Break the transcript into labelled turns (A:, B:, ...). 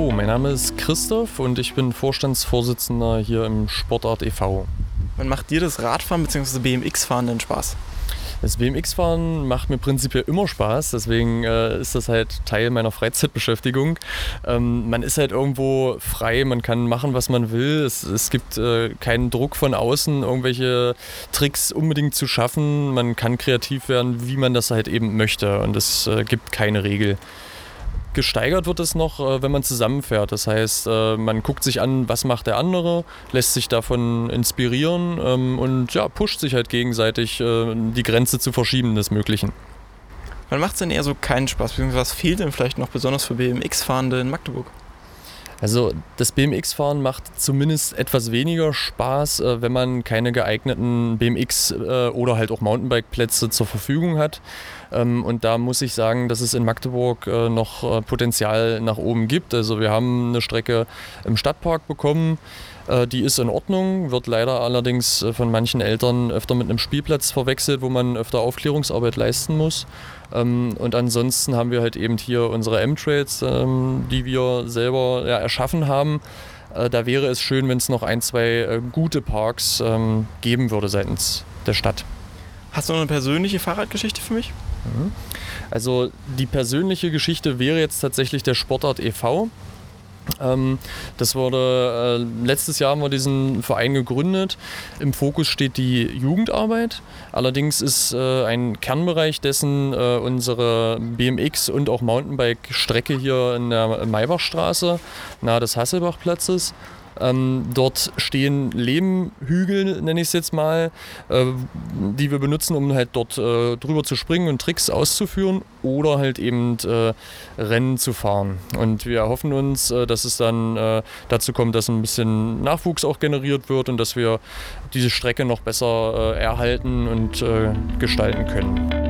A: mein Name ist Christoph und ich bin Vorstandsvorsitzender hier im Sportart e.V.
B: Wann macht dir das Radfahren bzw. BMX-Fahren denn Spaß?
A: Das BMX-Fahren macht mir prinzipiell immer Spaß, deswegen äh, ist das halt Teil meiner Freizeitbeschäftigung. Ähm, man ist halt irgendwo frei, man kann machen, was man will. Es, es gibt äh, keinen Druck von außen, irgendwelche Tricks unbedingt zu schaffen. Man kann kreativ werden, wie man das halt eben möchte und es äh, gibt keine Regel. Gesteigert wird es noch, äh, wenn man zusammenfährt. Das heißt, äh, man guckt sich an, was macht der andere, lässt sich davon inspirieren ähm, und ja, pusht sich halt gegenseitig, äh, die Grenze zu verschieben des Möglichen.
B: Wann macht es denn eher so keinen Spaß? Was fehlt denn vielleicht noch besonders für BMX-Fahrende in Magdeburg?
A: Also das BMX-Fahren macht zumindest etwas weniger Spaß, wenn man keine geeigneten BMX- oder halt auch Mountainbike-Plätze zur Verfügung hat. Ähm, und da muss ich sagen, dass es in Magdeburg äh, noch Potenzial nach oben gibt. Also wir haben eine Strecke im Stadtpark bekommen. Die ist in Ordnung, wird leider allerdings von manchen Eltern öfter mit einem Spielplatz verwechselt, wo man öfter Aufklärungsarbeit leisten muss. Ähm, und ansonsten haben wir halt eben hier unsere M-Trails, ähm, die wir selber erschaffen haben. Äh, da wäre es schön, wenn es noch ein, zwei äh, gute Parks geben würde seitens der Stadt.
B: Hast du noch eine persönliche Fahrradgeschichte für mich?
A: Also die persönliche Geschichte wäre jetzt tatsächlich der Sportart e.V. Ähm, das wurde äh, letztes Jahr haben wir diesen Verein gegründet. Im Fokus steht die Jugendarbeit. Allerdings ist äh, ein Kernbereich dessen äh, unsere BMX und auch Mountainbike-Strecke hier in der Maybachstraße nahe des Hasselbachplatzes. Ähm, dort stehen Lehmhügel, nenne ich es jetzt mal, äh, die wir benutzen, um halt dort äh, drüber zu springen und Tricks auszuführen oder halt eben äh, Rennen zu fahren. Und wir erhoffen uns, äh, dass es dann äh, dazu kommt, dass ein bisschen Nachwuchs auch generiert wird und dass wir diese Strecke noch besser äh, erhalten und gestalten können.